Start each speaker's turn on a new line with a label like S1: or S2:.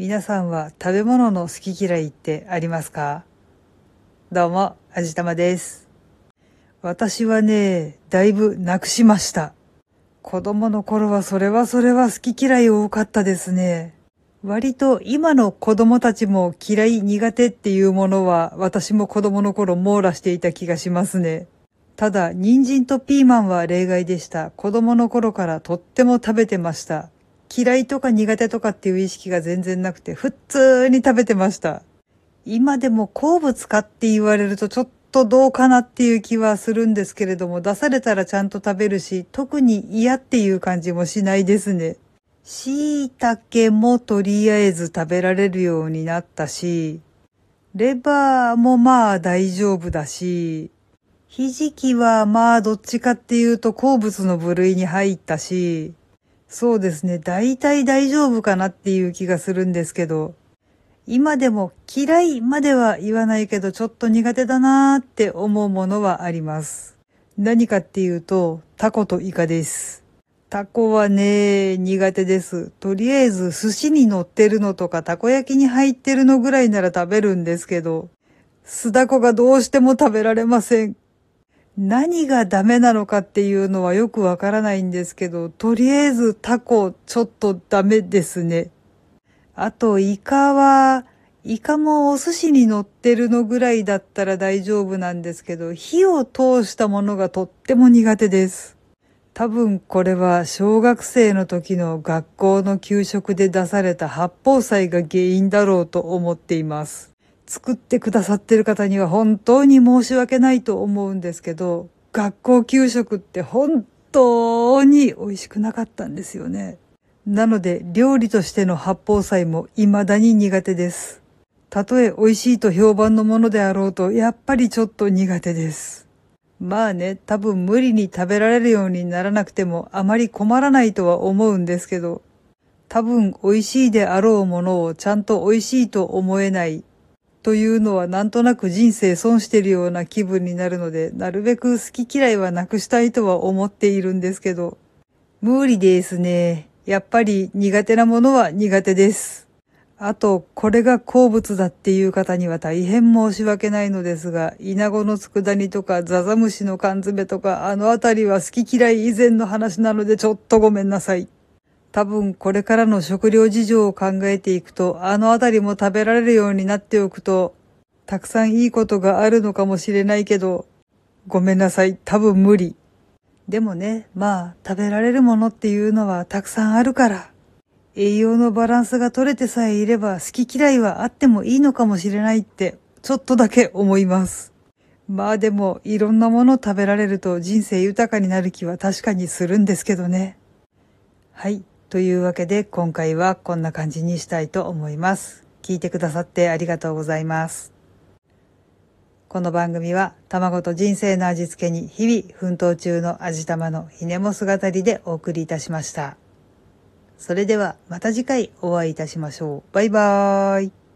S1: 皆さんは食べ物の好き嫌いってありますか？どうも、あじたまです。私はね、だいぶなくしました。子供の頃はそれはそれは好き嫌い多かったですね。割と今の子供たちも嫌い苦手っていうものは私も子供の頃網羅していた気がしますね。ただ、人参とピーマンは例外でした。子供の頃からとっても食べてました。嫌いとか苦手とかっていう意識が全然なくて、普通に食べてました。今でも好物かって言われるとちょっとどうかなっていう気はするんですけれども、出されたらちゃんと食べるし、特に嫌っていう感じもしないですね。椎茸もとりあえず食べられるようになったし、レバーもまあ大丈夫だし、ひじきはまあどっちかっていうと好物の部類に入ったし、そうですね、大体大丈夫かなっていう気がするんですけど、今でも嫌いまでは言わないけどちょっと苦手だなーって思うものはあります。何かっていうと、タコとイカです。タコはね、苦手です。とりあえず寿司に乗ってるのとかたこ焼きに入ってるのぐらいなら食べるんですけど、酢だこがどうしても食べられません。何がダメなのかっていうのはよくわからないんですけど、とりあえずタコちょっとダメですね。あと、イカは、イカもお寿司に乗ってるのぐらいだったら大丈夫なんですけど、火を通したものがとっても苦手です。多分これは小学生の時の学校の給食で出された八宝菜が原因だろうと思っています。作ってくださってる方には本当に申し訳ないと思うんですけど、学校給食って本当に美味しくなかったんですよね。なので料理としての八宝菜も未だに苦手です。たとえ美味しいと評判のものであろうと、やっぱりちょっと苦手です。まあね、多分無理に食べられるようにならなくてもあまり困らないとは思うんですけど、多分美味しいであろうものをちゃんと美味しいと思えないというのはなんとなく人生損してるような気分になるので、なるべく好き嫌いはなくしたいとは思っているんですけど、無理ですね。やっぱり苦手なものは苦手です。あと、これが好物だっていう方には大変申し訳ないのですが、イナゴの佃煮とかザザムシの缶詰とか、あのあたりは好き嫌い以前の話なのでちょっとごめんなさい。多分これからの食料事情を考えていくと、あのあたりも食べられるようになっておくと、たくさんいいことがあるのかもしれないけど、ごめんなさい。多分無理。でもね、まあ、食べられるものっていうのはたくさんあるから、栄養のバランスが取れてさえいれば好き嫌いはあってもいいのかもしれないって、ちょっとだけ思います。まあでも、いろんなもの食べられると人生豊かになる気は確かにするんですけどね。はい。というわけで今回はこんな感じにしたいと思います。聞いてくださってありがとうございます。この番組は卵と人生の味付けに日々奮闘中の味玉のひねも姿でお送りいたしました。それではまた次回お会いいたしましょう。バイバーイ。